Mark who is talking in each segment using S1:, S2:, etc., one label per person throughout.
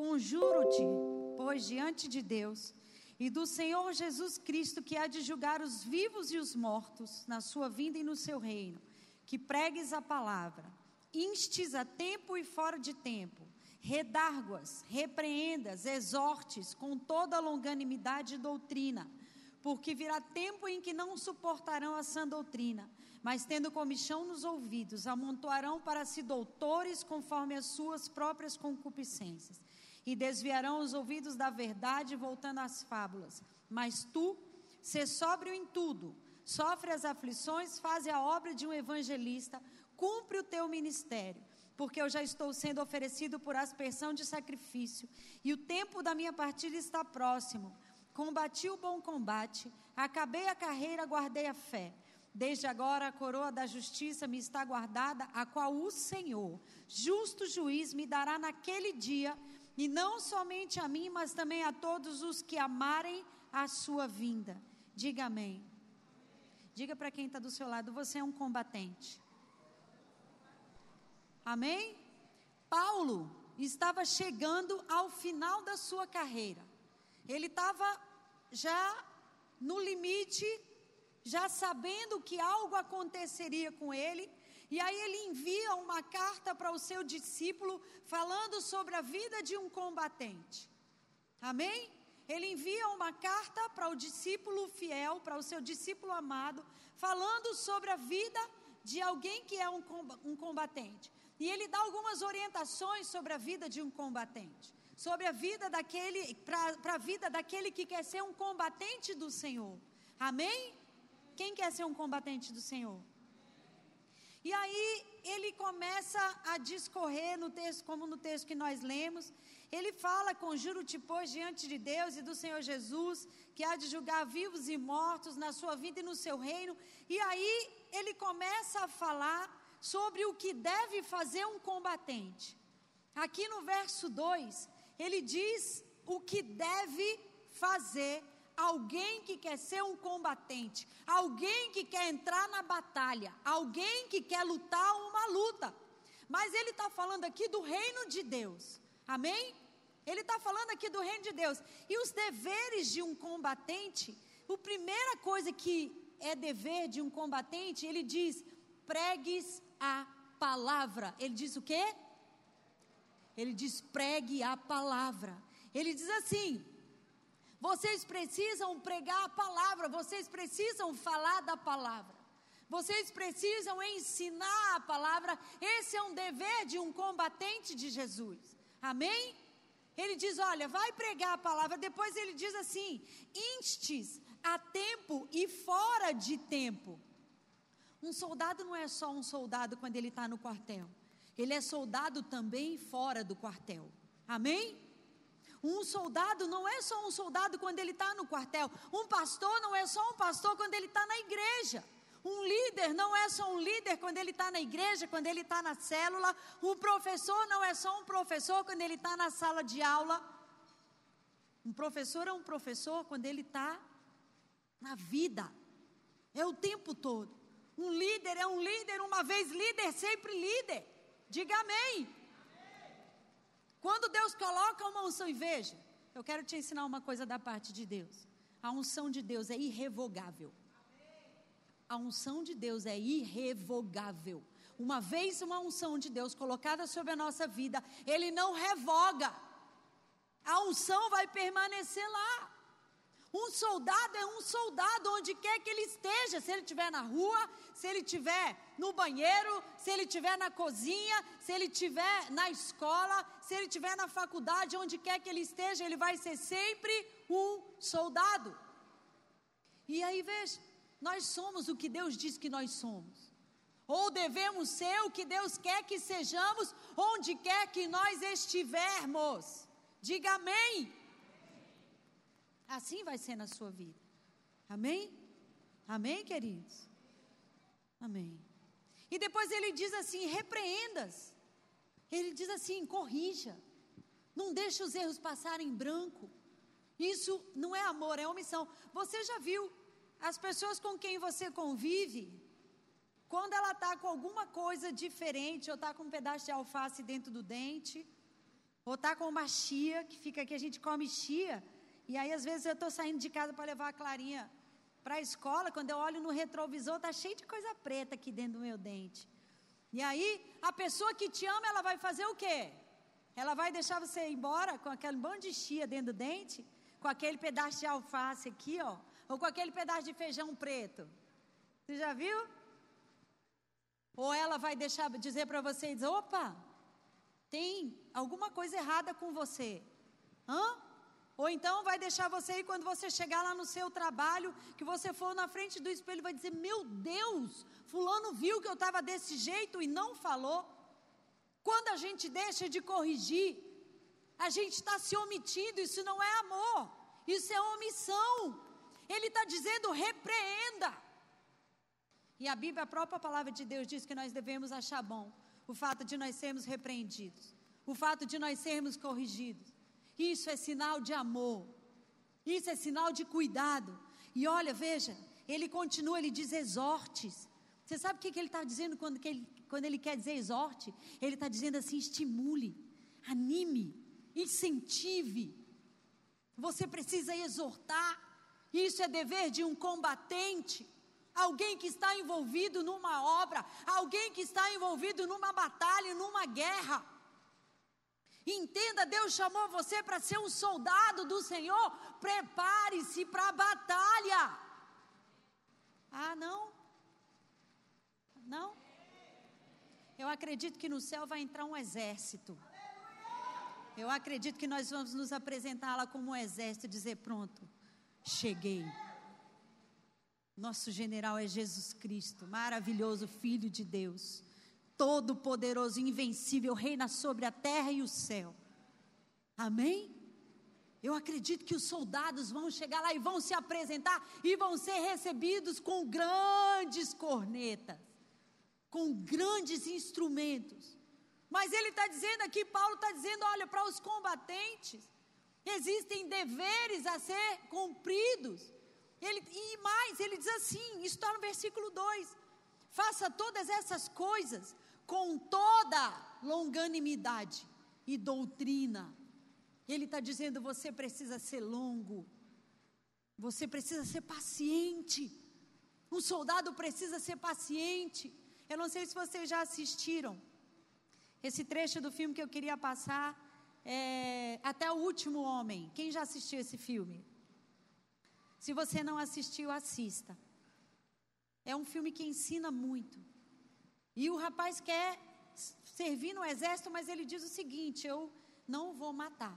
S1: Conjuro-te, pois, diante de Deus e do Senhor Jesus Cristo, que há de julgar os vivos e os mortos na sua vinda e no seu reino, que pregues a palavra, instes a tempo e fora de tempo, redarguas, repreendas, exortes com toda longanimidade e doutrina, porque virá tempo em que não suportarão a sã doutrina, mas tendo comichão nos ouvidos, amontoarão para si doutores conforme as suas próprias concupiscências e desviarão os ouvidos da verdade, voltando às fábulas. Mas tu, se sóbrio em tudo, sofre as aflições, faz a obra de um evangelista, cumpre o teu ministério, porque eu já estou sendo oferecido por aspersão de sacrifício, e o tempo da minha partida está próximo. Combati o bom combate, acabei a carreira, guardei a fé. Desde agora a coroa da justiça me está guardada, a qual o Senhor, justo juiz, me dará naquele dia e não somente a mim, mas também a todos os que amarem a sua vinda. Diga amém. Diga para quem está do seu lado: você é um combatente. Amém? Paulo estava chegando ao final da sua carreira. Ele estava já no limite, já sabendo que algo aconteceria com ele, e aí ele envia uma carta para o seu discípulo falando sobre a vida de um combatente. Amém? Ele envia uma carta para o discípulo fiel, para o seu discípulo amado, falando sobre a vida de alguém que é um, combatente. E ele dá algumas orientações sobre a vida de um combatente, sobre a vida daquele, para a vida daquele que quer ser um combatente do Senhor. Amém? Quem quer ser um combatente do Senhor? E aí ele começa a discorrer no texto, como no texto que nós lemos. Ele fala: Conjuro-te, pois, diante de Deus e do Senhor Jesus, que há de julgar vivos e mortos na sua vida e no seu reino. E aí ele começa a falar sobre o que deve fazer um combatente. Aqui no verso 2, ele diz o que deve fazer alguém que quer ser um combatente, alguém que quer entrar na batalha, alguém que quer lutar uma luta. Mas ele está falando aqui do reino de Deus, amém? Ele está falando aqui do reino de Deus. E os deveres de um combatente, a primeira coisa que é dever de um combatente, ele diz: pregues a palavra. Ele diz o quê? Ele diz: pregue a palavra. Ele diz assim: vocês precisam pregar a palavra, vocês precisam falar da palavra. Vocês precisam ensinar a palavra. Esse é um dever de um combatente de Jesus. Amém? Ele diz: Olha, vai pregar a palavra. Depois ele diz assim: instes a tempo e fora de tempo. Um soldado não é só um soldado quando ele está no quartel. Ele é soldado também fora do quartel. Amém? Um soldado não é só um soldado quando ele está no quartel. Um pastor não é só um pastor quando ele está na igreja. Um líder não é só um líder quando ele está na igreja, quando ele está na célula. Um professor não é só um professor quando ele está na sala de aula. Um professor é um professor quando ele está na vida. É o tempo todo. Um líder é um líder, uma vez líder, sempre líder. Diga amém. Quando Deus coloca uma unção e veja, eu quero te ensinar uma coisa da parte de Deus. A unção de Deus é irrevogável. A unção de Deus é irrevogável. Uma vez uma unção de Deus colocada sobre a nossa vida, Ele não revoga. A unção vai permanecer lá. Um soldado é um soldado onde quer que ele esteja, se ele estiver na rua, se ele estiver no banheiro, se ele estiver na cozinha, se ele estiver na escola, se ele estiver na faculdade, onde quer que ele esteja, ele vai ser sempre um soldado. E aí veja, nós somos o que Deus diz que nós somos. Ou devemos ser o que Deus quer que sejamos, onde quer que nós estivermos. Diga amém. Assim vai ser na sua vida. Amém? Amém, queridos? Amém. E depois ele diz assim: repreendas. Ele diz assim: corrija. Não deixe os erros passarem em branco. Isso não é amor, é omissão. Você já viu as pessoas com quem você convive? Quando ela está com alguma coisa diferente, ou está com um pedaço de alface dentro do dente, Ou tá com uma chia, que fica aqui, a gente come chia. E aí, às vezes, eu estou saindo de casa para levar a Clarinha para a escola. Quando eu olho no retrovisor, tá cheio de coisa preta aqui dentro do meu dente. E aí, a pessoa que te ama, ela vai fazer o quê? Ela vai deixar você ir embora com aquele monte de chia dentro do dente? Com aquele pedaço de alface aqui, ó? Ou com aquele pedaço de feijão preto? Você já viu? Ou ela vai deixar dizer para você, opa, tem alguma coisa errada com você. Hã? Ou então vai deixar você ir quando você chegar lá no seu trabalho, que você for na frente do espelho, vai dizer: Meu Deus, Fulano viu que eu estava desse jeito e não falou. Quando a gente deixa de corrigir, a gente está se omitindo, isso não é amor, isso é omissão. Ele está dizendo: repreenda. E a Bíblia, a própria palavra de Deus, diz que nós devemos achar bom o fato de nós sermos repreendidos, o fato de nós sermos corrigidos. Isso é sinal de amor, isso é sinal de cuidado. E olha, veja, ele continua, ele diz exortes. Você sabe o que, ele está dizendo quando, ele, quando ele quer dizer exorte? Ele está dizendo assim: estimule, anime, incentive. Você precisa exortar. Isso é dever de um combatente alguém que está envolvido numa obra, alguém que está envolvido numa batalha, numa guerra. Entenda, Deus chamou você para ser um soldado do Senhor. Prepare-se para a batalha. Ah, não? Não? Eu acredito que no céu vai entrar um exército. Eu acredito que nós vamos nos apresentar lá como um exército e dizer: pronto, cheguei. Nosso general é Jesus Cristo, maravilhoso Filho de Deus, todo-poderoso, invencível, reina sobre a terra e o céu. Amém? Eu acredito que os soldados vão chegar lá e vão se apresentar e vão ser recebidos com grandes cornetas, com grandes instrumentos. Mas ele está dizendo aqui, Paulo está dizendo: olha, para os combatentes, existem deveres a ser cumpridos. Ele, e mais, ele diz assim: isso está no versículo 2: faça todas essas coisas com toda longanimidade e doutrina. Ele está dizendo: você precisa ser longo, você precisa ser paciente. Um soldado precisa ser paciente. Eu não sei se vocês já assistiram esse trecho do filme que eu queria passar, é, até o último homem. Quem já assistiu esse filme? Se você não assistiu, assista. É um filme que ensina muito. E o rapaz quer servir no exército, mas ele diz o seguinte: eu não vou matar.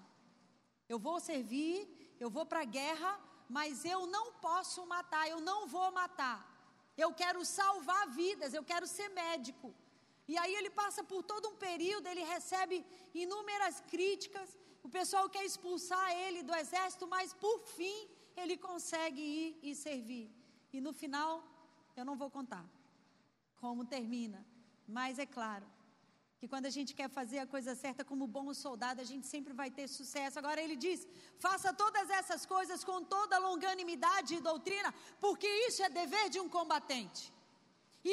S1: Eu vou servir, eu vou para a guerra, mas eu não posso matar, eu não vou matar. Eu quero salvar vidas, eu quero ser médico. E aí ele passa por todo um período, ele recebe inúmeras críticas, o pessoal quer expulsar ele do exército, mas por fim ele consegue ir e servir. E no final, eu não vou contar como termina, mas é claro que quando a gente quer fazer a coisa certa como bom soldado, a gente sempre vai ter sucesso. Agora ele diz: faça todas essas coisas com toda longanimidade e doutrina, porque isso é dever de um combatente.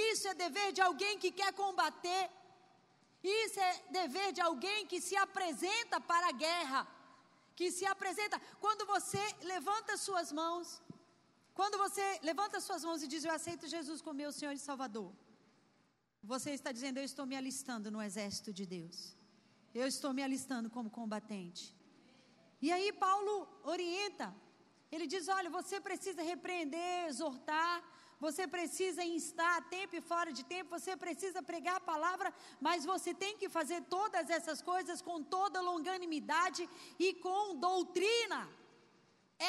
S1: Isso é dever de alguém que quer combater. Isso é dever de alguém que se apresenta para a guerra que se apresenta. Quando você levanta suas mãos, quando você levanta suas mãos e diz: Eu aceito Jesus como meu Senhor e Salvador, você está dizendo: Eu estou me alistando no exército de Deus. Eu estou me alistando como combatente. E aí Paulo orienta. Ele diz: Olha, você precisa repreender, exortar, você precisa instar a tempo e fora de tempo, você precisa pregar a palavra, mas você tem que fazer todas essas coisas com toda longanimidade e com doutrina.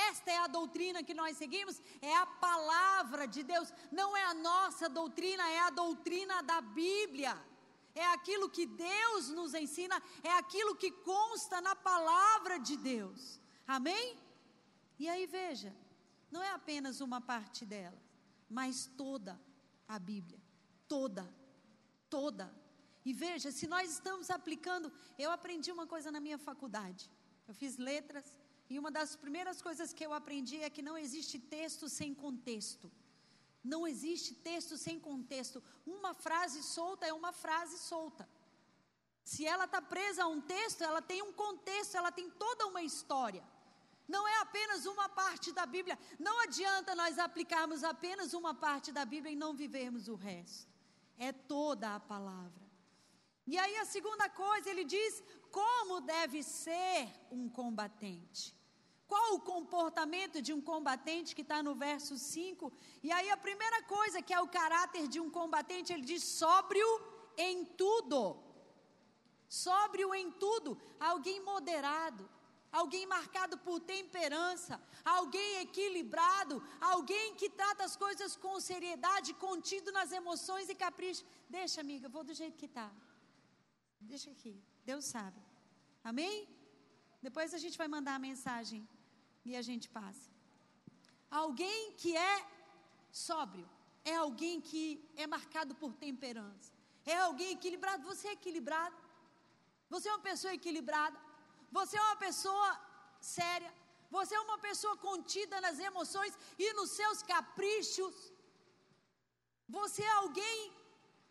S1: Esta é a doutrina que nós seguimos, é a palavra de Deus, não é a nossa doutrina, é a doutrina da Bíblia. É aquilo que Deus nos ensina, é aquilo que consta na palavra de Deus. Amém? E aí veja, não é apenas uma parte dela mas toda a Bíblia. Toda. Toda. E veja, se nós estamos aplicando. Eu aprendi uma coisa na minha faculdade. Eu fiz letras. E uma das primeiras coisas que eu aprendi é que não existe texto sem contexto. Não existe texto sem contexto. Uma frase solta é uma frase solta. Se ela está presa a um texto, ela tem um contexto, ela tem toda uma história. Não é apenas uma parte da Bíblia. Não adianta nós aplicarmos apenas uma parte da Bíblia e não vivermos o resto. É toda a palavra. E aí a segunda coisa, ele diz como deve ser um combatente. Qual o comportamento de um combatente que está no verso 5? E aí a primeira coisa que é o caráter de um combatente, ele diz sóbrio em tudo. Sóbrio em tudo. Alguém moderado alguém marcado por temperança, alguém equilibrado, alguém que trata as coisas com seriedade, contido nas emoções e capricho. Deixa, amiga, vou do jeito que está. Deixa aqui, Deus sabe. Amém? Depois a gente vai mandar a mensagem e a gente passa. Alguém que é sóbrio, é alguém que é marcado por temperança, é alguém equilibrado. Você é equilibrado? Você é uma pessoa equilibrada? Você é uma pessoa séria. Você é uma pessoa contida nas emoções e nos seus caprichos. Você é alguém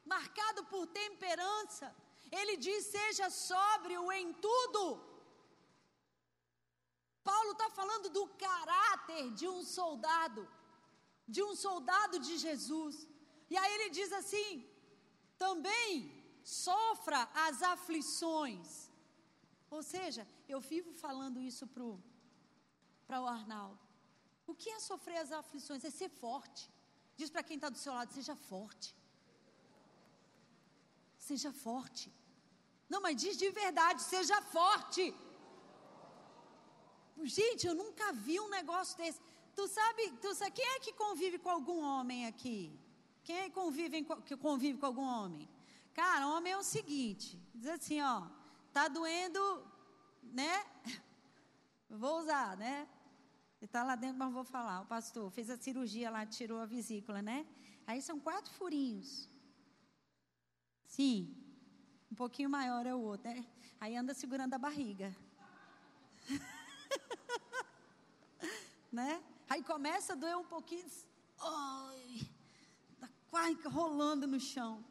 S1: marcado por temperança. Ele diz: seja sóbrio em tudo. Paulo está falando do caráter de um soldado, de um soldado de Jesus. E aí ele diz assim: também sofra as aflições ou seja, eu vivo falando isso para o Arnaldo. O que é sofrer as aflições? É ser forte. Diz para quem está do seu lado: seja forte. Seja forte. Não, mas diz de verdade: seja forte. Gente, eu nunca vi um negócio desse. Tu sabe, tu sabe quem é que convive com algum homem aqui? Quem é que convive, que convive com algum homem? Cara, homem é o seguinte: diz assim, ó, Tá doendo, né? Vou usar, né? Está lá dentro, mas vou falar. O pastor fez a cirurgia lá, tirou a vesícula, né? Aí são quatro furinhos. Sim. Um pouquinho maior é o outro, né? Aí anda segurando a barriga. Né? Aí começa a doer um pouquinho. Ai, tá quase rolando no chão.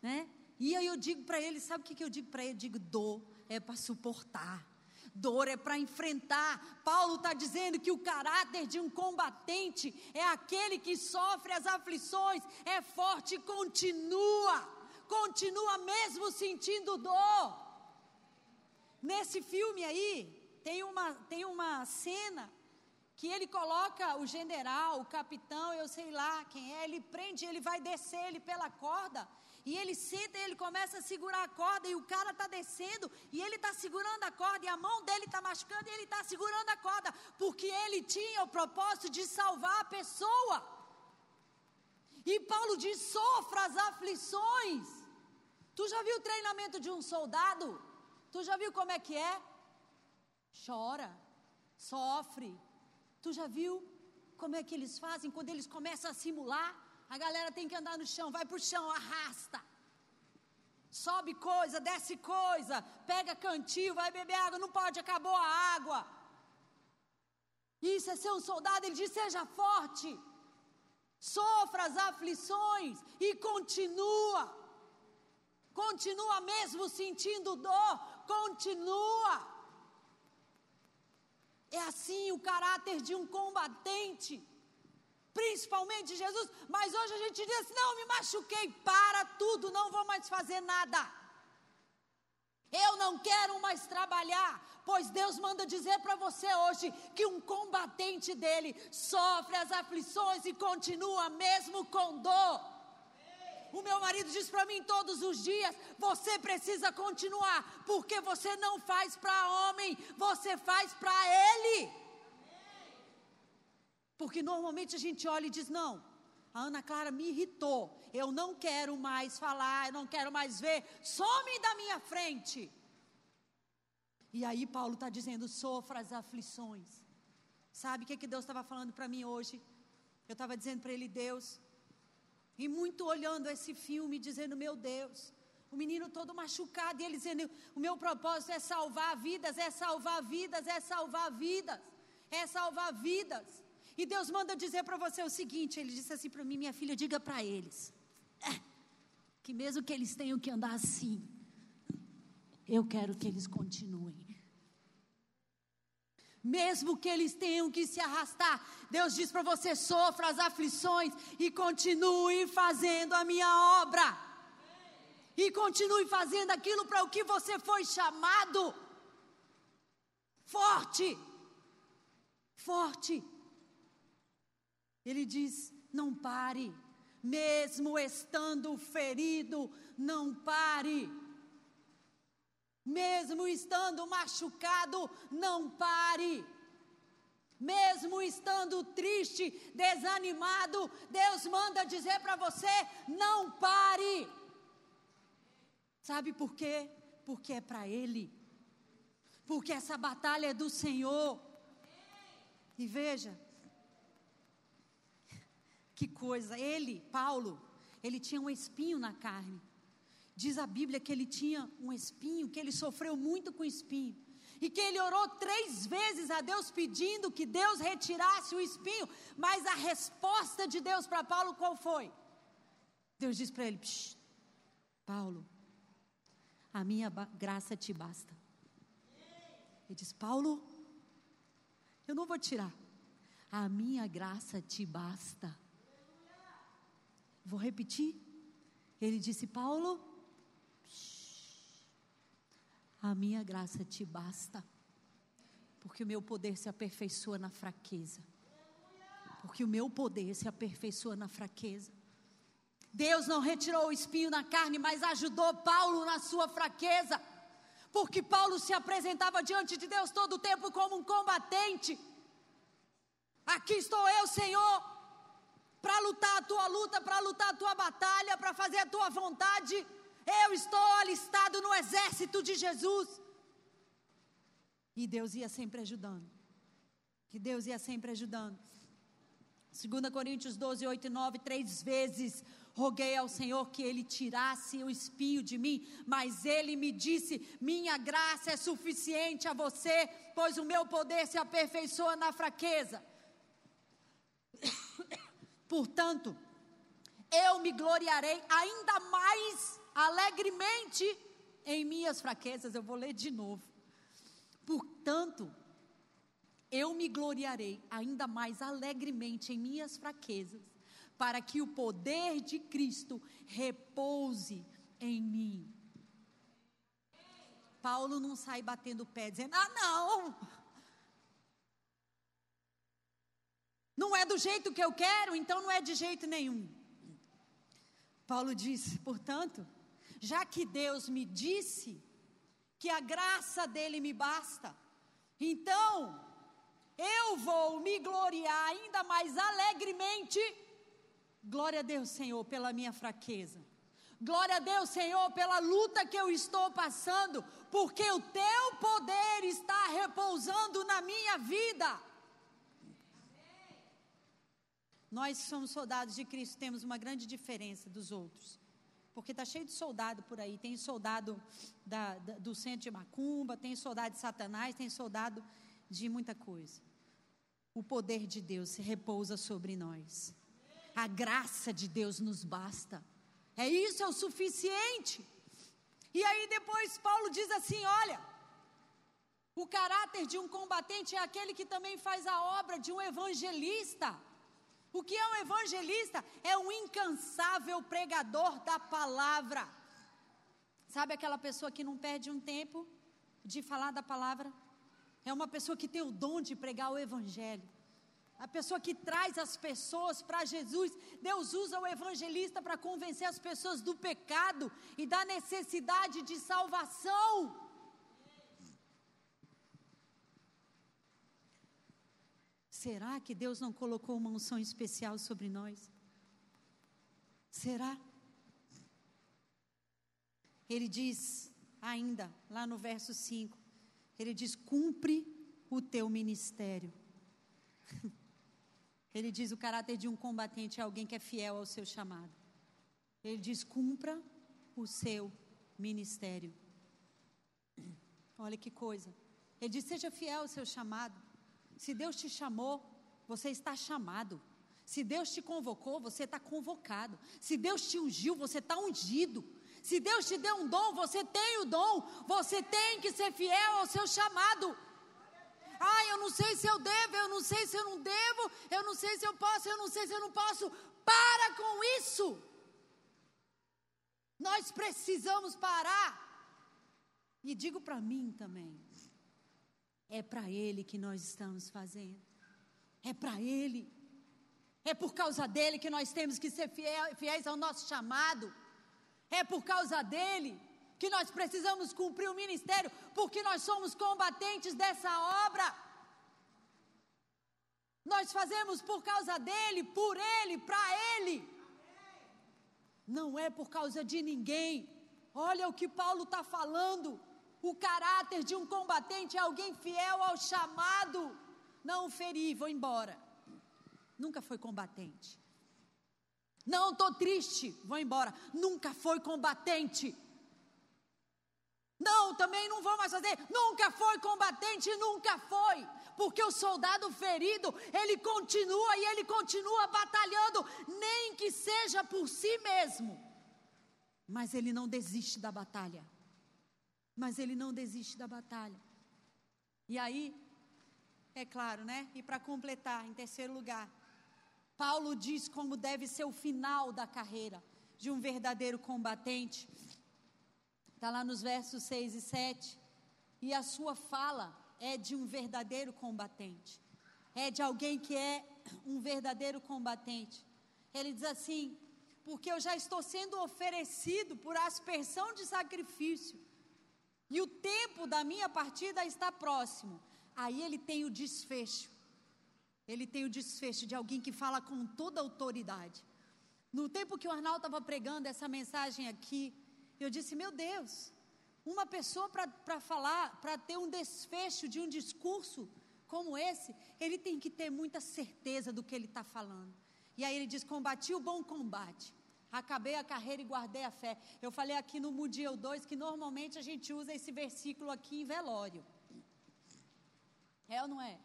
S1: Né? E aí eu digo para ele, sabe o que, que eu digo para ele? Eu digo, dor é para suportar. Dor é para enfrentar. Paulo está dizendo que o caráter de um combatente é aquele que sofre as aflições, é forte e continua, continua mesmo sentindo dor. Nesse filme aí, tem uma, tem uma cena que ele coloca o general, o capitão, eu sei lá quem é, ele prende, ele vai descer ele pela corda e ele senta e ele começa a segurar a corda e o cara está descendo e ele está segurando a corda e a mão dele está machucando e ele está segurando a corda porque ele tinha o propósito de salvar a pessoa. E Paulo diz: sofra as aflições. Tu já viu o treinamento de um soldado? Tu já viu como é que é? Chora, sofre. Tu já viu como é que eles fazem quando eles começam a simular? A galera tem que andar no chão, vai para o chão, arrasta. Sobe coisa, desce coisa, pega cantil, vai beber água, não pode, acabou a água. Isso é ser um soldado, ele diz: seja forte, sofra as aflições e continua. Continua mesmo sentindo dor, continua. É assim o caráter de um combatente principalmente Jesus, mas hoje a gente diz: não, me machuquei, para tudo, não vou mais fazer nada. Eu não quero mais trabalhar, pois Deus manda dizer para você hoje que um combatente dele sofre as aflições e continua mesmo com dor. O meu marido diz para mim todos os dias: você precisa continuar, porque você não faz para homem, você faz para ele. Porque normalmente a gente olha e diz: não, a Ana Clara me irritou, eu não quero mais falar, eu não quero mais ver, some da minha frente. E aí Paulo está dizendo: sofra as aflições. Sabe o que, que Deus estava falando para mim hoje? Eu estava dizendo para ele, Deus, e muito olhando esse filme, dizendo: Meu Deus, o menino todo machucado, e ele dizendo: O meu propósito é salvar vidas, é salvar vidas, é salvar vidas, é salvar vidas. E Deus manda dizer para você o seguinte: Ele disse assim para mim, minha filha, diga para eles. É, que mesmo que eles tenham que andar assim, eu quero que eles continuem. Mesmo que eles tenham que se arrastar, Deus diz para você: sofra as aflições e continue fazendo a minha obra. E continue fazendo aquilo para o que você foi chamado. Forte, forte. Ele diz: não pare, mesmo estando ferido, não pare. Mesmo estando machucado, não pare. Mesmo estando triste, desanimado, Deus manda dizer para você: não pare. Sabe por quê? Porque é para Ele. Porque essa batalha é do Senhor. E veja, que coisa, ele, Paulo, ele tinha um espinho na carne. Diz a Bíblia que ele tinha um espinho, que ele sofreu muito com espinho. E que ele orou três vezes a Deus pedindo que Deus retirasse o espinho. Mas a resposta de Deus para Paulo qual foi? Deus disse para ele: Paulo, a minha graça te basta. Ele diz: Paulo, eu não vou tirar. A minha graça te basta. Vou repetir. Ele disse: Paulo, a minha graça te basta, porque o meu poder se aperfeiçoa na fraqueza. Porque o meu poder se aperfeiçoa na fraqueza. Deus não retirou o espinho na carne, mas ajudou Paulo na sua fraqueza. Porque Paulo se apresentava diante de Deus todo o tempo como um combatente. Aqui estou eu, Senhor, para lutar a tua luta, para lutar a tua batalha, para fazer a tua vontade. Eu estou alistado no exército de Jesus. E Deus ia sempre ajudando. Que Deus ia sempre ajudando. 2 Coríntios 12, 8 e 9, três vezes roguei ao Senhor que ele tirasse o espinho de mim, mas ele me disse: Minha graça é suficiente a você, pois o meu poder se aperfeiçoa na fraqueza. Portanto, eu me gloriarei ainda mais alegremente em minhas fraquezas. Eu vou ler de novo. Portanto, eu me gloriarei ainda mais alegremente em minhas fraquezas, para que o poder de Cristo repouse em mim. Paulo não sai batendo o pé dizendo: Ah, não! Não é do jeito que eu quero, então não é de jeito nenhum. Paulo diz, portanto, já que Deus me disse que a graça dele me basta, então eu vou me gloriar ainda mais alegremente. Glória a Deus, Senhor, pela minha fraqueza. Glória a Deus, Senhor, pela luta que eu estou passando, porque o teu poder está repousando na minha vida. Nós somos soldados de Cristo, temos uma grande diferença dos outros. Porque está cheio de soldado por aí. Tem soldado da, da, do centro de Macumba, tem soldado de Satanás, tem soldado de muita coisa. O poder de Deus se repousa sobre nós. A graça de Deus nos basta. É isso, é o suficiente. E aí depois Paulo diz assim: olha, o caráter de um combatente é aquele que também faz a obra de um evangelista. O que é um evangelista? É um incansável pregador da palavra. Sabe aquela pessoa que não perde um tempo de falar da palavra? É uma pessoa que tem o dom de pregar o evangelho. A pessoa que traz as pessoas para Jesus. Deus usa o evangelista para convencer as pessoas do pecado e da necessidade de salvação. Será que Deus não colocou uma unção especial sobre nós? Será? Ele diz ainda, lá no verso 5, ele diz: cumpre o teu ministério. Ele diz: o caráter de um combatente é alguém que é fiel ao seu chamado. Ele diz: cumpra o seu ministério. Olha que coisa. Ele diz: seja fiel ao seu chamado. Se Deus te chamou, você está chamado. Se Deus te convocou, você está convocado. Se Deus te ungiu, você está ungido. Se Deus te deu um dom, você tem o dom. Você tem que ser fiel ao seu chamado. Ah, eu não sei se eu devo, eu não sei se eu não devo, eu não sei se eu posso, eu não sei se eu não posso. Para com isso. Nós precisamos parar. E digo para mim também. É para Ele que nós estamos fazendo. É para Ele. É por causa dele que nós temos que ser fiéis ao nosso chamado. É por causa dele que nós precisamos cumprir o ministério, porque nós somos combatentes dessa obra. Nós fazemos por causa dele, por ele, para ele. Não é por causa de ninguém. Olha o que Paulo está falando. O caráter de um combatente é alguém fiel ao chamado. Não ferir, vou embora nunca foi combatente. Não estou triste, vou embora. Nunca foi combatente. Não, também não vou mais fazer. Nunca foi combatente, nunca foi. Porque o soldado ferido, ele continua e ele continua batalhando, nem que seja por si mesmo. Mas ele não desiste da batalha. Mas ele não desiste da batalha. E aí, é claro, né? E para completar, em terceiro lugar, Paulo diz como deve ser o final da carreira de um verdadeiro combatente. Está lá nos versos 6 e 7. E a sua fala é de um verdadeiro combatente. É de alguém que é um verdadeiro combatente. Ele diz assim: porque eu já estou sendo oferecido por aspersão de sacrifício, e o tempo da minha partida está próximo. Aí ele tem o desfecho ele tem o desfecho de alguém que fala com toda autoridade. No tempo que o Arnaldo estava pregando essa mensagem aqui, eu disse: Meu Deus, uma pessoa para falar, para ter um desfecho de um discurso como esse, ele tem que ter muita certeza do que ele está falando. E aí ele diz: Combati o bom combate, acabei a carreira e guardei a fé. Eu falei aqui no Mudiel 2 que normalmente a gente usa esse versículo aqui em velório. É ou não é?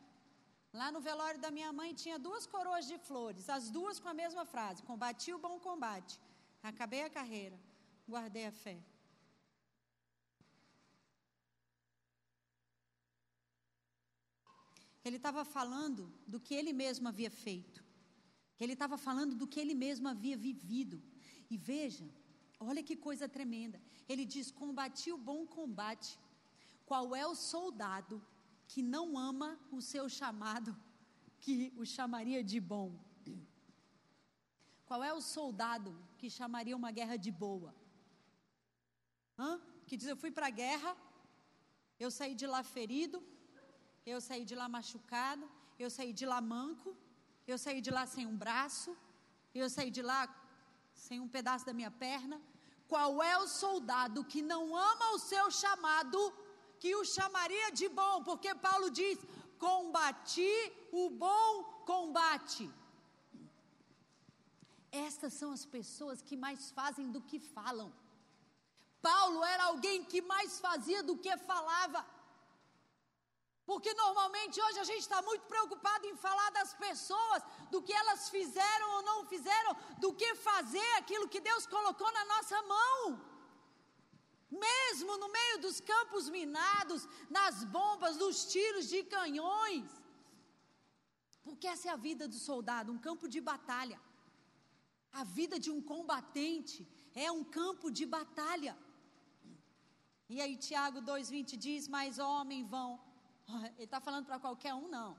S1: Lá no velório da minha mãe tinha duas coroas de flores, as duas com a mesma frase: Combati o bom combate, acabei a carreira, guardei a fé. Ele estava falando do que ele mesmo havia feito. Ele estava falando do que ele mesmo havia vivido. E veja, olha que coisa tremenda. Ele diz: Combati o bom combate. Qual é o soldado que não ama o seu chamado, que o chamaria de bom? Qual é o soldado que chamaria uma guerra de boa? Hã? Que diz: Eu fui para a guerra, eu saí de lá ferido, eu saí de lá machucado, eu saí de lá manco, eu saí de lá sem um braço, eu saí de lá sem um pedaço da minha perna. Qual é o soldado que não ama o seu chamado que o chamaria de bom, porque Paulo diz: combati o bom combate. Estas são as pessoas que mais fazem do que falam. Paulo era alguém que mais fazia do que falava. Porque normalmente hoje a gente está muito preocupado em falar das pessoas, do que elas fizeram ou não fizeram, do que fazer aquilo que Deus colocou na nossa mão mesmo no meio dos campos minados, nas bombas, nos tiros de canhões. Porque essa é a vida do soldado, um campo de batalha. A vida de um combatente é um campo de batalha. E aí Tiago 2,20 diz, mais homem vão. Ele está falando para qualquer um, não.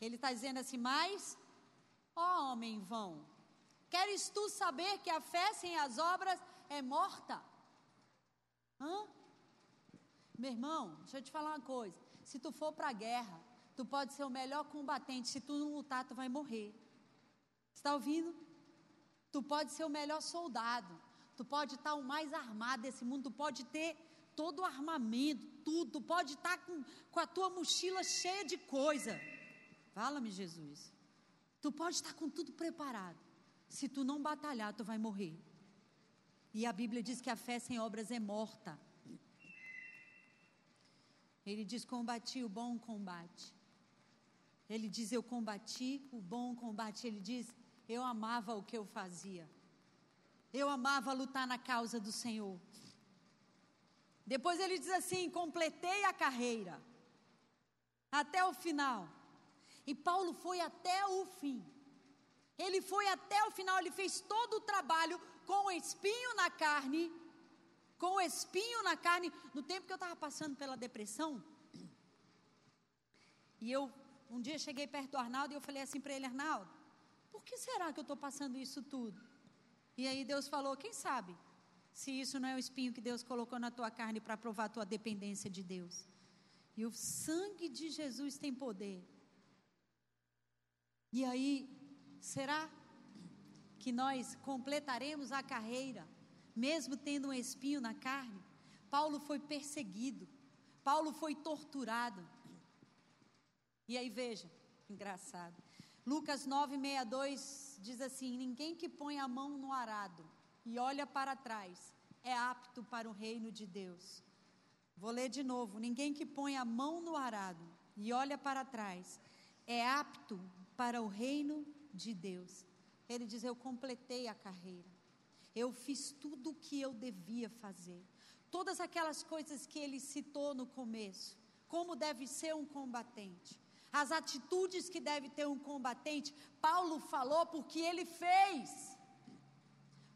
S1: Ele está dizendo assim, mais homem vão. Queres tu saber que a fé sem as obras é morta? Hã? Meu irmão, deixa eu te falar uma coisa. Se tu for para a guerra, tu pode ser o melhor combatente. Se tu não lutar, tu vai morrer. Está ouvindo? Tu pode ser o melhor soldado. Tu pode estar o mais armado desse mundo. Tu pode ter todo o armamento, tudo. Tu pode estar com, com a tua mochila cheia de coisa. Fala-me, Jesus. Tu pode estar com tudo preparado. Se tu não batalhar, tu vai morrer. E a Bíblia diz que a fé sem obras é morta. Ele diz: combati o bom combate. Ele diz: eu combati o bom combate. Ele diz: eu amava o que eu fazia. Eu amava lutar na causa do Senhor. Depois ele diz assim: completei a carreira até o final. E Paulo foi até o fim. Ele foi até o final, ele fez todo o trabalho com o espinho na carne, com o espinho na carne, no tempo que eu estava passando pela depressão. E eu, um dia cheguei perto do Arnaldo e eu falei assim para ele, Arnaldo, por que será que eu estou passando isso tudo? E aí Deus falou, quem sabe, se isso não é o espinho que Deus colocou na tua carne para provar a tua dependência de Deus. E o sangue de Jesus tem poder. E aí, será que nós completaremos a carreira, mesmo tendo um espinho na carne? Paulo foi perseguido, Paulo foi torturado. E aí veja, engraçado. Lucas 9:62 diz assim: Ninguém que põe a mão no arado e olha para trás é apto para o reino de Deus. Vou ler de novo: Ninguém que põe a mão no arado e olha para trás é apto para o reino de Deus. Ele diz: Eu completei a carreira. Eu fiz tudo o que eu devia fazer. Todas aquelas coisas que ele citou no começo. Como deve ser um combatente. As atitudes que deve ter um combatente. Paulo falou porque ele fez.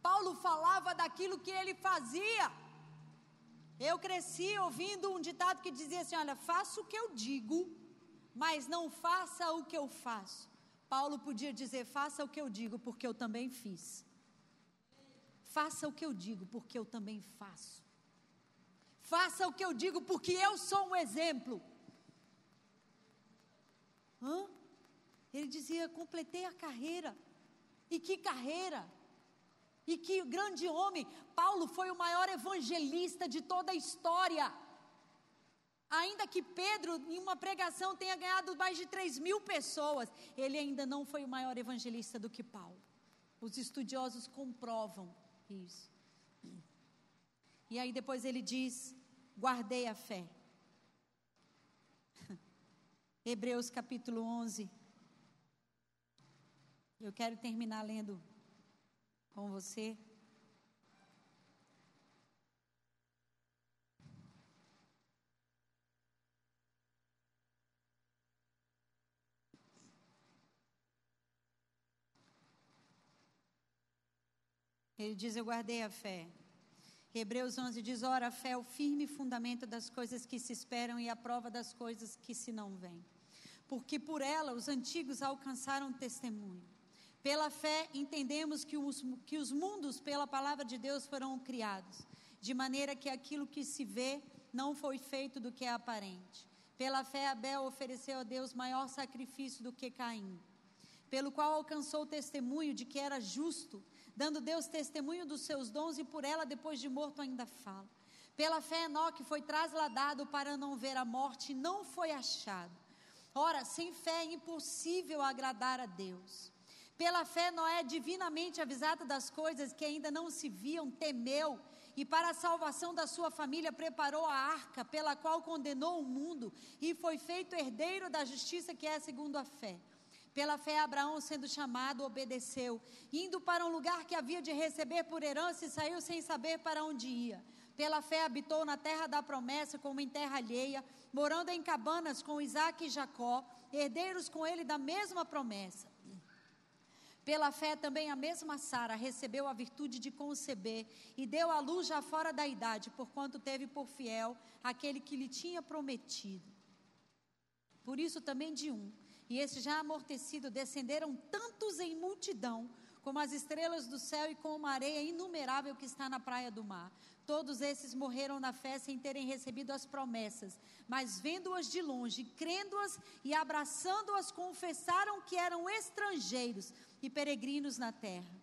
S1: Paulo falava daquilo que ele fazia. Eu cresci ouvindo um ditado que dizia assim: Olha, faça o que eu digo, mas não faça o que eu faço. Paulo podia dizer: faça o que eu digo, porque eu também fiz. Faça o que eu digo, porque eu também faço. Faça o que eu digo, porque eu sou um exemplo. Hã? Ele dizia: completei a carreira. E que carreira! E que grande homem! Paulo foi o maior evangelista de toda a história. Ainda que Pedro, em uma pregação, tenha ganhado mais de 3 mil pessoas, ele ainda não foi o maior evangelista do que Paulo. Os estudiosos comprovam isso. E aí depois ele diz: guardei a fé. Hebreus capítulo 11. Eu quero terminar lendo com você. Ele diz: Eu guardei a fé. Hebreus 11 diz: Ora, a fé é o firme fundamento das coisas que se esperam e a prova das coisas que se não veem. Porque por ela os antigos alcançaram testemunho. Pela fé entendemos que os, que os mundos, pela palavra de Deus, foram criados, de maneira que aquilo que se vê não foi feito do que é aparente. Pela fé, Abel ofereceu a Deus maior sacrifício do que Caim, pelo qual alcançou o testemunho de que era justo dando Deus testemunho dos seus dons e por ela, depois de morto, ainda fala. Pela fé, Enoque foi trasladado para não ver a morte e não foi achado. Ora, sem fé é impossível agradar a Deus. Pela fé, Noé, divinamente avisado das coisas que ainda não se viam, temeu e, para a salvação da sua família, preparou a arca, pela qual condenou o mundo e foi feito herdeiro da justiça que é segundo a fé. Pela fé, Abraão, sendo chamado, obedeceu, indo para um lugar que havia de receber por herança e saiu sem saber para onde ia. Pela fé, habitou na terra da promessa, como em terra alheia, morando em cabanas com Isaac e Jacó, herdeiros com ele da mesma promessa. Pela fé, também a mesma Sara recebeu a virtude de conceber e deu à luz já fora da idade, porquanto teve por fiel aquele que lhe tinha prometido. Por isso, também de um e este já amortecido descenderam tantos em multidão, como as estrelas do céu e como uma areia inumerável que está na praia do mar. Todos esses morreram na fé sem terem recebido as promessas, mas vendo-as de longe, crendo-as e abraçando-as, confessaram que eram estrangeiros e peregrinos na terra.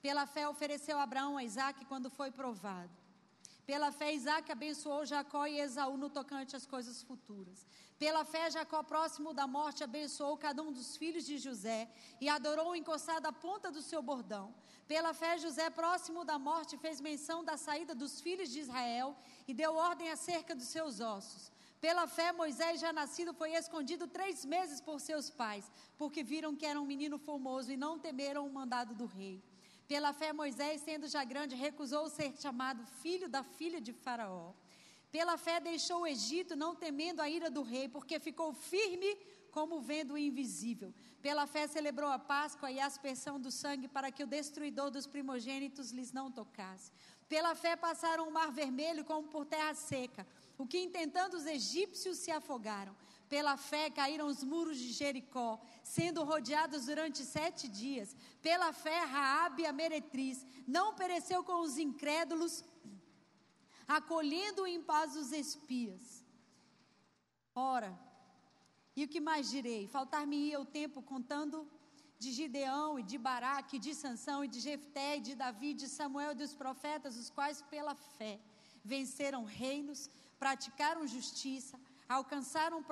S1: Pela fé ofereceu Abraão a Isaac quando foi provado. Pela fé, Isaac abençoou Jacó e Esaú no tocante às coisas futuras. Pela fé, Jacó, próximo da morte, abençoou cada um dos filhos de José e adorou encostado à ponta do seu bordão. Pela fé, José, próximo da morte, fez menção da saída dos filhos de Israel e deu ordem acerca dos seus ossos. Pela fé, Moisés, já nascido, foi escondido três meses por seus pais, porque viram que era um menino formoso e não temeram o mandado do rei. Pela fé, Moisés, sendo já grande, recusou ser chamado filho da filha de Faraó. Pela fé, deixou o Egito, não temendo a ira do rei, porque ficou firme como vendo o invisível. Pela fé, celebrou a Páscoa e a aspersão do sangue, para que o destruidor dos primogênitos lhes não tocasse. Pela fé, passaram o mar vermelho como por terra seca o que intentando os egípcios se afogaram. Pela fé caíram os muros de Jericó, sendo rodeados durante sete dias. Pela fé, Raabe, a meretriz, não pereceu com os incrédulos, acolhendo em paz os espias. Ora, e o que mais direi? Faltar-me-ia o tempo contando de Gideão e de Baraque, de Sansão e de Jefté e de Davi, de Samuel e dos profetas, os quais pela fé venceram reinos, praticaram justiça, alcançaram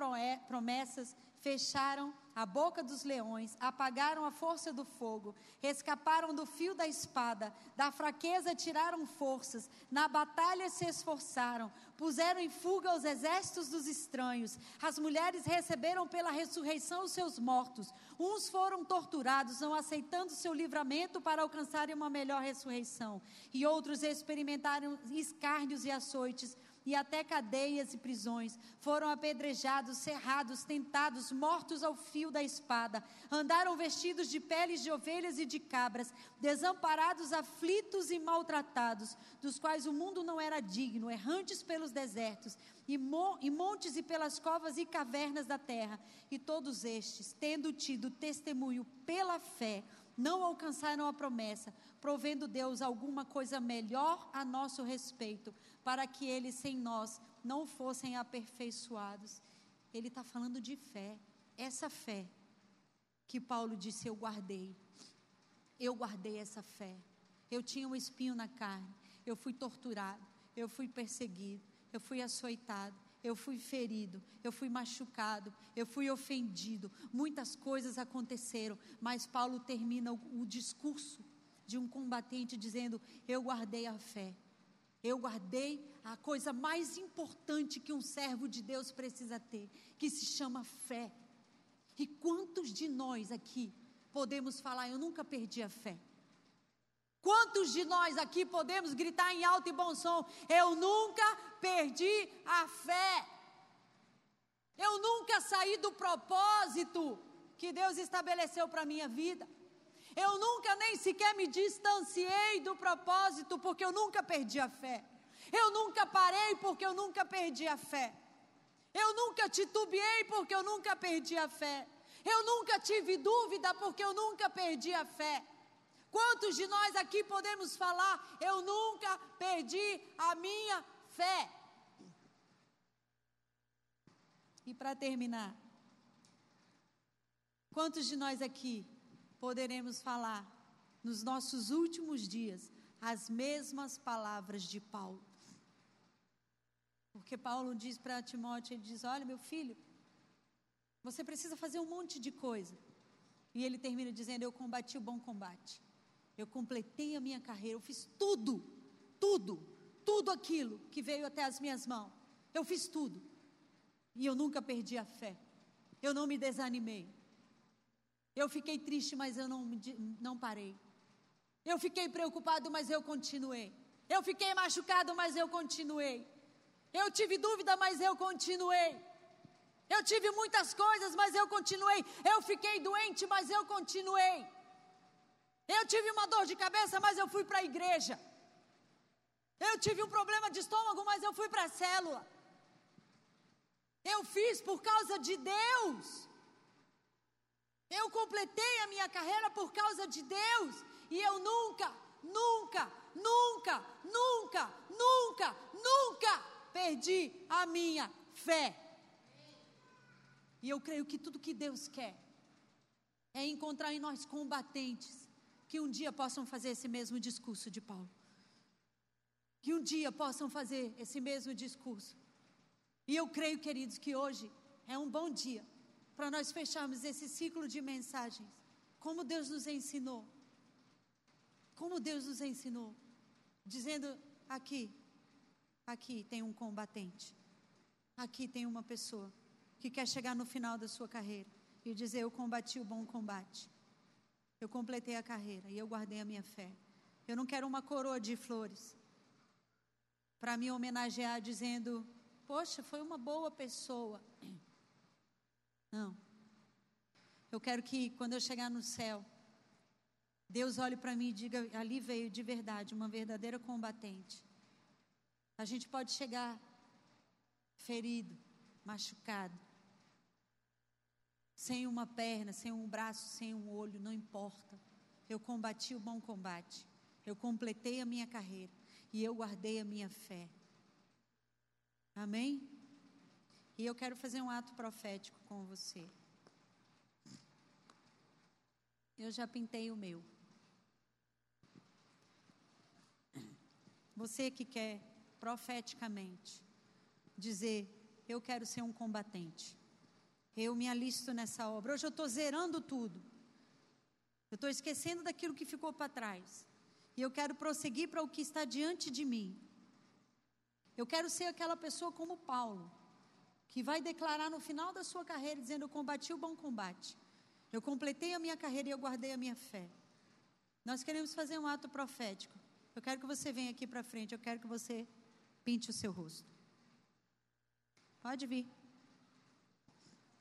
S1: promessas, fecharam a boca dos leões, apagaram a força do fogo, escaparam do fio da espada, da fraqueza tiraram forças, na batalha se esforçaram, puseram em fuga os exércitos dos estranhos, as mulheres receberam pela ressurreição os seus mortos, uns foram torturados, não aceitando seu livramento para alcançarem uma melhor ressurreição, e outros experimentaram escárnios e açoites, e até cadeias e prisões. Foram apedrejados, cerrados, tentados, mortos ao fio da espada. Andaram vestidos de peles de ovelhas e de cabras, desamparados, aflitos e maltratados, dos quais o mundo não era digno, errantes pelos desertos, e, mo e montes e pelas covas e cavernas da terra. E todos estes, tendo tido testemunho pela fé, não alcançaram a promessa, provendo Deus alguma coisa melhor a nosso respeito, para que eles sem nós não fossem aperfeiçoados. Ele está falando de fé, essa fé que Paulo disse: Eu guardei, eu guardei essa fé. Eu tinha um espinho na carne, eu fui torturado, eu fui perseguido, eu fui açoitado, eu fui ferido, eu fui machucado, eu fui ofendido, muitas coisas aconteceram, mas Paulo termina o, o discurso de um combatente dizendo: Eu guardei a fé, eu guardei a coisa mais importante que um servo de Deus precisa ter, que se chama fé. E quantos de nós aqui podemos falar: Eu nunca perdi a fé? Quantos de nós aqui podemos gritar em alto e bom som: Eu nunca perdi a fé. Eu nunca saí do propósito que Deus estabeleceu para a minha vida. Eu nunca nem sequer me distanciei do propósito porque eu nunca perdi a fé. Eu nunca parei porque eu nunca perdi a fé. Eu nunca titubeei porque eu nunca perdi a fé. Eu nunca tive dúvida porque eu nunca perdi a fé. Quantos de nós aqui podemos falar, eu nunca perdi a minha fé? E para terminar, quantos de nós aqui poderemos falar nos nossos últimos dias as mesmas palavras de Paulo? Porque Paulo diz para Timóteo, ele diz: "Olha, meu filho, você precisa fazer um monte de coisa". E ele termina dizendo: "Eu combati o bom combate. Eu completei a minha carreira, eu fiz tudo, tudo, tudo aquilo que veio até as minhas mãos. Eu fiz tudo. E eu nunca perdi a fé. Eu não me desanimei. Eu fiquei triste, mas eu não, não parei. Eu fiquei preocupado, mas eu continuei. Eu fiquei machucado, mas eu continuei. Eu tive dúvida, mas eu continuei. Eu tive muitas coisas, mas eu continuei. Eu fiquei doente, mas eu continuei. Eu tive uma dor de cabeça, mas eu fui para a igreja. Eu tive um problema de estômago, mas eu fui para a célula. Eu fiz por causa de Deus. Eu completei a minha carreira por causa de Deus. E eu nunca, nunca, nunca, nunca, nunca, nunca perdi a minha fé. E eu creio que tudo que Deus quer é encontrar em nós combatentes que um dia possam fazer esse mesmo discurso de Paulo. Que um dia possam fazer esse mesmo discurso. E eu creio, queridos, que hoje é um bom dia para nós fecharmos esse ciclo de mensagens. Como Deus nos ensinou. Como Deus nos ensinou. Dizendo aqui, aqui tem um combatente. aqui tem uma pessoa que quer chegar no final da sua carreira e dizer: Eu combati o bom combate. Eu completei a carreira e eu guardei a minha fé. Eu não quero uma coroa de flores para me homenagear dizendo: Poxa, foi uma boa pessoa. Não. Eu quero que quando eu chegar no céu, Deus olhe para mim e diga: ali veio de verdade uma verdadeira combatente. A gente pode chegar ferido, machucado, sem uma perna, sem um braço, sem um olho, não importa. Eu combati o bom combate. Eu completei a minha carreira e eu guardei a minha fé. Amém? E eu quero fazer um ato profético com você. Eu já pintei o meu. Você que quer profeticamente dizer: Eu quero ser um combatente. Eu me alisto nessa obra. Hoje eu estou zerando tudo. Eu estou esquecendo daquilo que ficou para trás. E eu quero prosseguir para o que está diante de mim. Eu quero ser aquela pessoa como Paulo, que vai declarar no final da sua carreira, dizendo: Eu combati o bom combate. Eu completei a minha carreira e eu guardei a minha fé. Nós queremos fazer um ato profético. Eu quero que você venha aqui para frente. Eu quero que você pinte o seu rosto. Pode vir.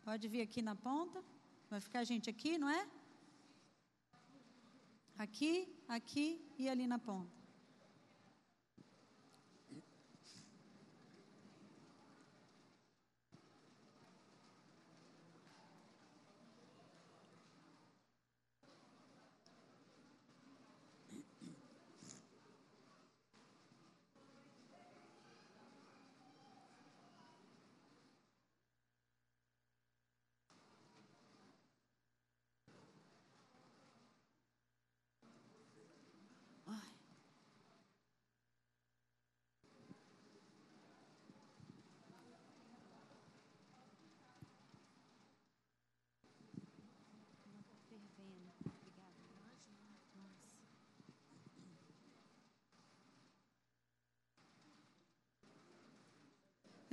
S1: Pode vir aqui na ponta. Vai ficar a gente aqui, não é? Aqui, aqui e ali na ponta.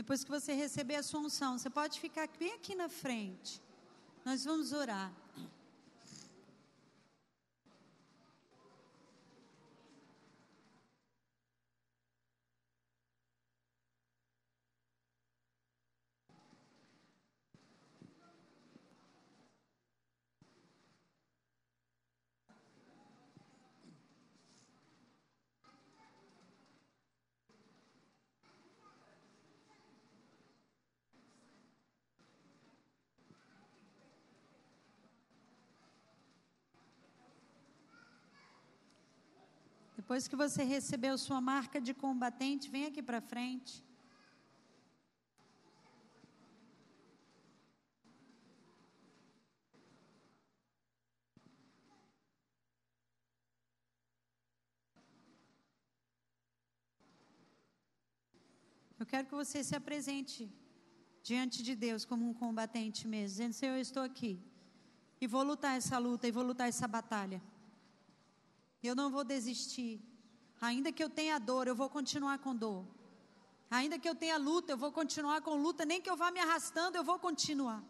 S1: Depois que você receber a sua unção, você pode ficar bem aqui na frente. Nós vamos orar. Depois que você recebeu sua marca de combatente, vem aqui para frente. Eu quero que você se apresente diante de Deus como um combatente mesmo, dizendo: Senhor, eu estou aqui e vou lutar essa luta e vou lutar essa batalha. Eu não vou desistir. Ainda que eu tenha dor, eu vou continuar com dor. Ainda que eu tenha luta, eu vou continuar com luta. Nem que eu vá me arrastando, eu vou continuar.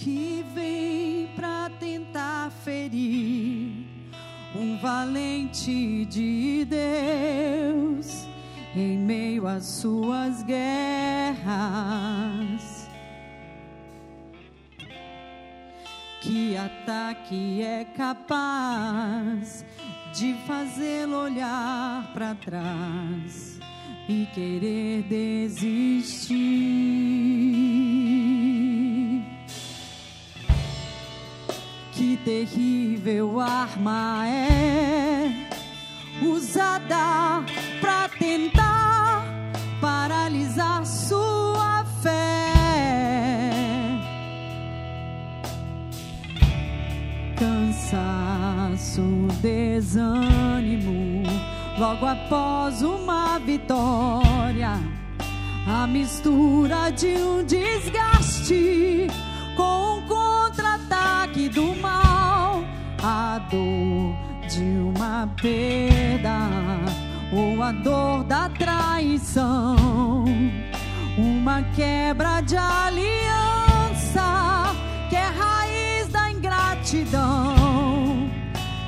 S1: Que vem para tentar ferir um valente de Deus em meio às suas guerras. Que ataque é capaz de fazê-lo olhar para trás e querer desistir? Terrível arma é usada para tentar paralisar sua fé. cansaço, desânimo, logo após uma vitória, a mistura de um desgaste com um contra-ataque do mal, a dor de uma perda ou a dor da traição, uma quebra de aliança que é raiz da ingratidão.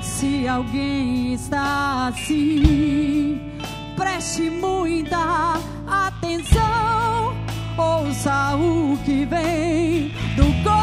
S1: Se alguém está assim, preste muita atenção, ouça o que vem do coração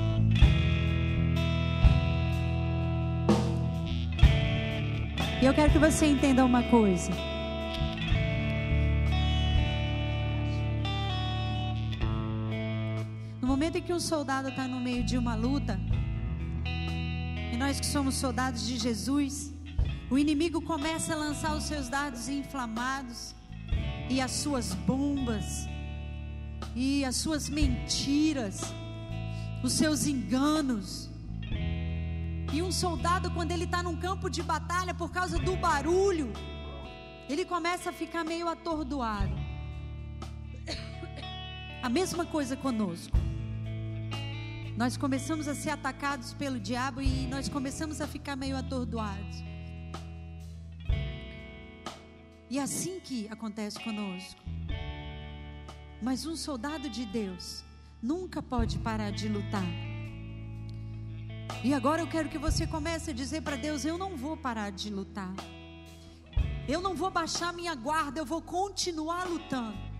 S1: E eu quero que você entenda uma coisa. No momento em que um soldado está no meio de uma luta, e nós que somos soldados de Jesus, o inimigo começa a lançar os seus dardos inflamados e as suas bombas e as suas mentiras, os seus enganos. E um soldado, quando ele está num campo de batalha, por causa do barulho, ele começa a ficar meio atordoado. A mesma coisa conosco. Nós começamos a ser atacados pelo diabo e nós começamos a ficar meio atordoados. E é assim que acontece conosco. Mas um soldado de Deus nunca pode parar de lutar. E agora eu quero que você comece a dizer para Deus: eu não vou parar de lutar. Eu não vou baixar minha guarda, eu vou continuar lutando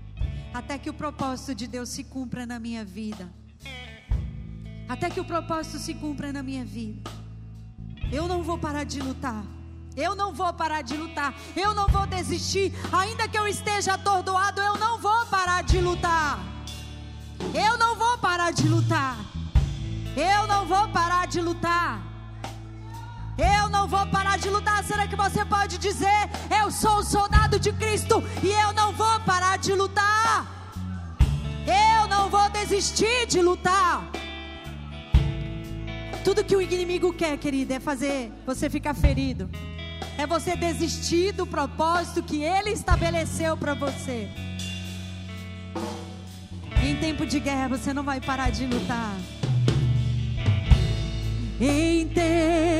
S1: até que o propósito de Deus se cumpra na minha vida. Até que o propósito se cumpra na minha vida. Eu não vou parar de lutar. Eu não vou parar de lutar. Eu não vou desistir. Ainda que eu esteja atordoado, eu não vou parar de lutar. Eu não vou parar de lutar. Eu não vou parar de lutar. Eu não vou parar de lutar. Será que você pode dizer: Eu sou o soldado de Cristo e eu não vou parar de lutar? Eu não vou desistir de lutar. Tudo que o inimigo quer, querida, é fazer você ficar ferido é você desistir do propósito que Ele estabeleceu para você. Em tempo de guerra você não vai parar de lutar. Em tempos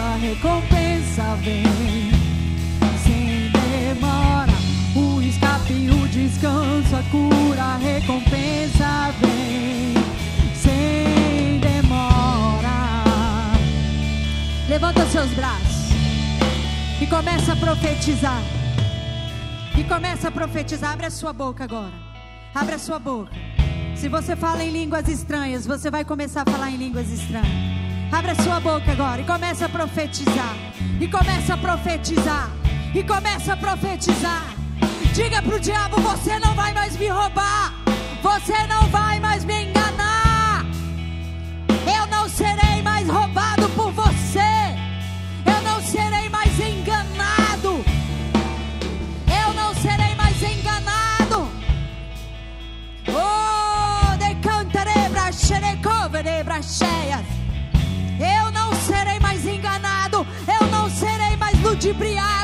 S1: a recompensa vem. Sem demora, o escape, o descanso, a cura, a recompensa vem sem demora. Levanta seus braços e começa a profetizar. E começa a profetizar. Abre a sua boca agora. Abre a sua boca. Se você fala em línguas estranhas, você vai começar a falar em línguas estranhas. Abre a sua boca agora e começa a profetizar. E começa a profetizar. E começa a profetizar. Diga para o diabo: você não vai mais me roubar. Você não vai mais me enganar. Eu não serei mais roubado mais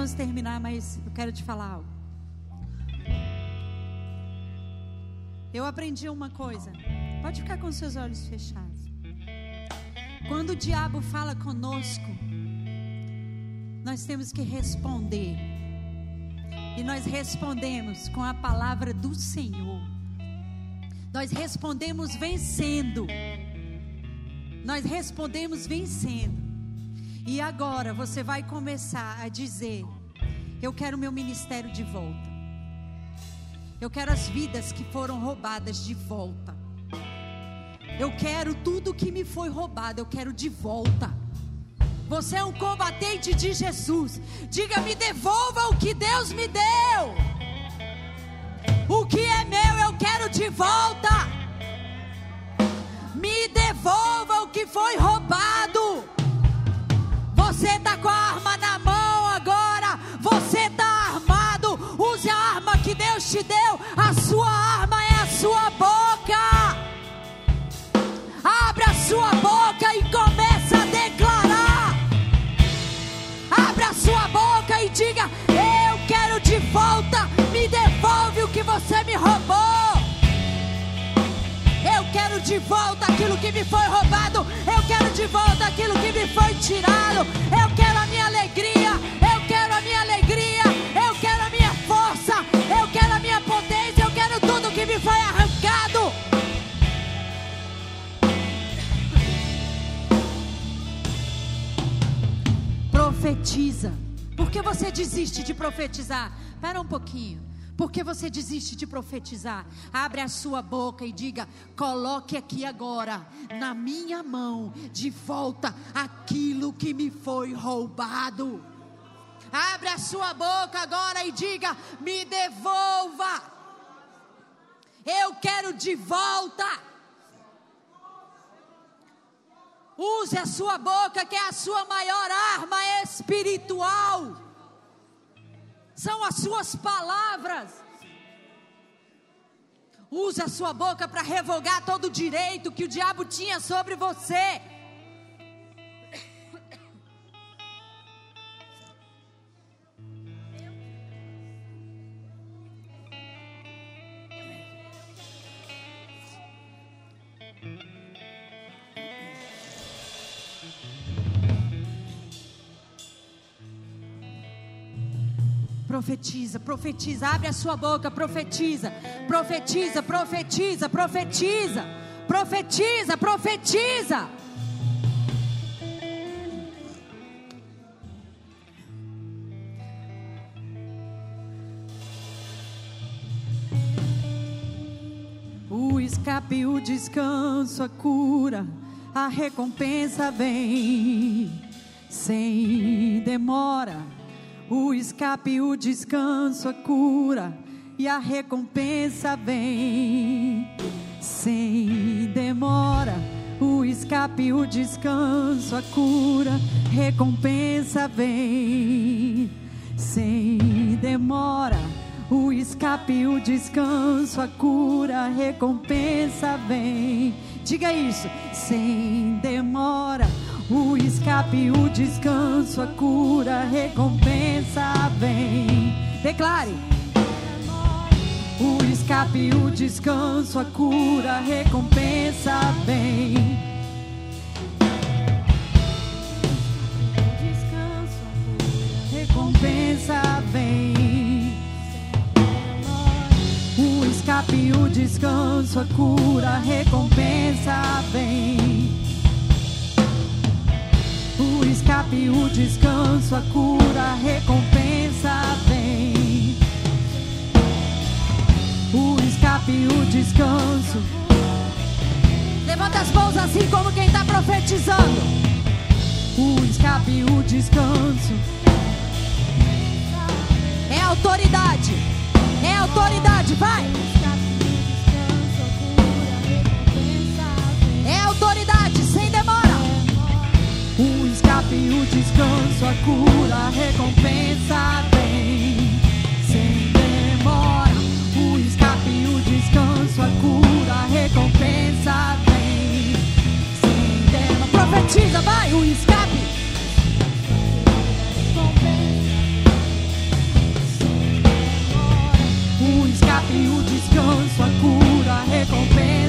S1: vamos terminar, mas eu quero te falar algo. Eu aprendi uma coisa. Pode ficar com seus olhos fechados. Quando o diabo fala conosco, nós temos que responder. E nós respondemos com a palavra do Senhor. Nós respondemos vencendo. Nós respondemos vencendo. E agora você vai começar a dizer: Eu quero meu ministério de volta. Eu quero as vidas que foram roubadas de volta. Eu quero tudo que me foi roubado, eu quero de volta. Você é um combatente de Jesus. Diga, me devolva o que Deus me deu. O que é meu, eu quero de volta. Me devolva o que foi roubado. Você está com a arma na mão agora. Você está armado. Use a arma que Deus te deu. A sua arma é a sua boca. Abre a sua boca e começa a declarar. Abre a sua boca e diga: Eu quero de volta. Me devolve o que você me roubou. De volta aquilo que me foi roubado. Eu quero de volta aquilo que me foi tirado. Eu quero a minha alegria. Eu quero a minha alegria. Eu quero a minha força. Eu quero a minha potência. Eu quero tudo que me foi arrancado. Profetiza. Por que você desiste de profetizar? Espera um pouquinho. Por que você desiste de profetizar? Abre a sua boca e diga: coloque aqui agora, na minha mão, de volta aquilo que me foi roubado. Abre a sua boca agora e diga: me devolva. Eu quero de volta. Use a sua boca, que é a sua maior arma espiritual são as suas palavras. Use a sua boca para revogar todo o direito que o diabo tinha sobre você. Profetiza, profetiza, abre a sua boca, profetiza, profetiza, profetiza, profetiza, profetiza, profetiza. O escape, o descanso, a cura, a recompensa vem sem demora o escape, o descanso, a cura e a recompensa vem sem demora. o escape, o descanso, a cura, recompensa vem sem demora. O escape, o descanso, a cura, recompensa vem. Diga isso, sem demora. O escape, o descanso, a cura, a recompensa vem. Declare. O escape, o descanso, a cura, a recompensa vem. recompensa vem. O escape, o descanso, a cura, a recompensa vem. Escape, o descanso, a cura, a recompensa vem. O escape, o descanso. Levanta as mãos assim como quem está profetizando. O escape, o descanso. É autoridade. É autoridade, vai. Descanso, a cura, a recompensa vem. Sem demora. O escape, o descanso, a cura, a recompensa vem. Sem demora. Profetiza, vai. O escape. O escape, o descanso, a cura, a recompensa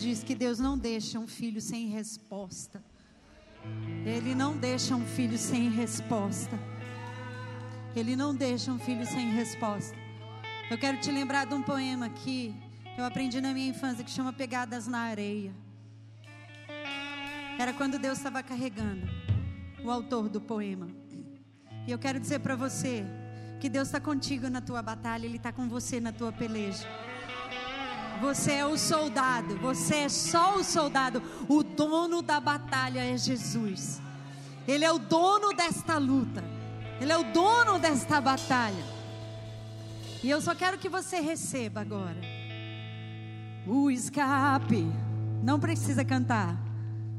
S1: Diz que Deus não deixa um filho sem resposta. Ele não deixa um filho sem resposta. Ele não deixa um filho sem resposta. Eu quero te lembrar de um poema que eu aprendi na minha infância que chama Pegadas na Areia. Era quando Deus estava carregando o autor do poema. E eu quero dizer para você que Deus está contigo na tua batalha, Ele está com você na tua peleja. Você é o soldado, você é só o soldado. O dono da batalha é Jesus. Ele é o dono desta luta. Ele é o dono desta batalha. E eu só quero que você receba agora o escape. Não precisa cantar.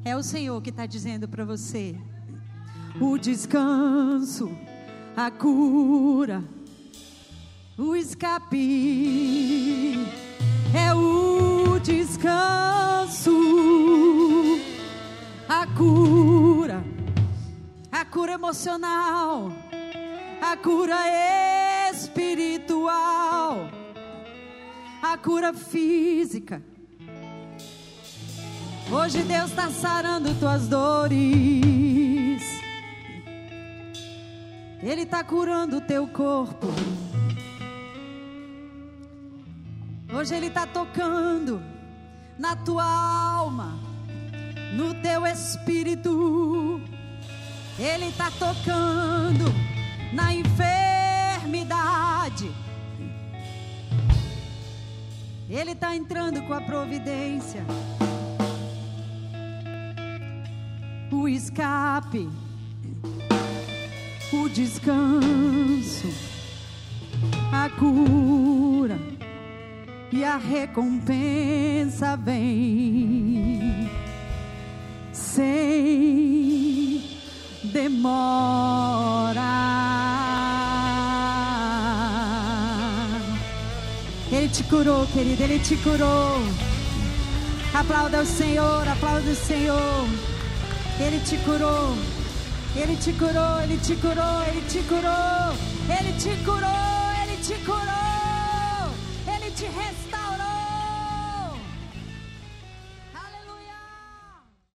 S1: É o Senhor que está dizendo para você. O descanso, a cura, o escape. É o descanso, a cura, a cura emocional, a cura espiritual. a cura física. Hoje Deus está sarando tuas dores. Ele está curando o teu corpo. Hoje Ele está tocando na tua alma, no teu espírito. Ele está tocando na enfermidade. Ele está entrando com a providência. O escape, o descanso, a cura e a recompensa vem sem demora. Ele te curou, querido, ele te curou. Aplauda o Senhor, aplauda o Senhor. Ele te curou. Ele te curou, ele te curou, ele te curou. Ele te curou, ele te curou.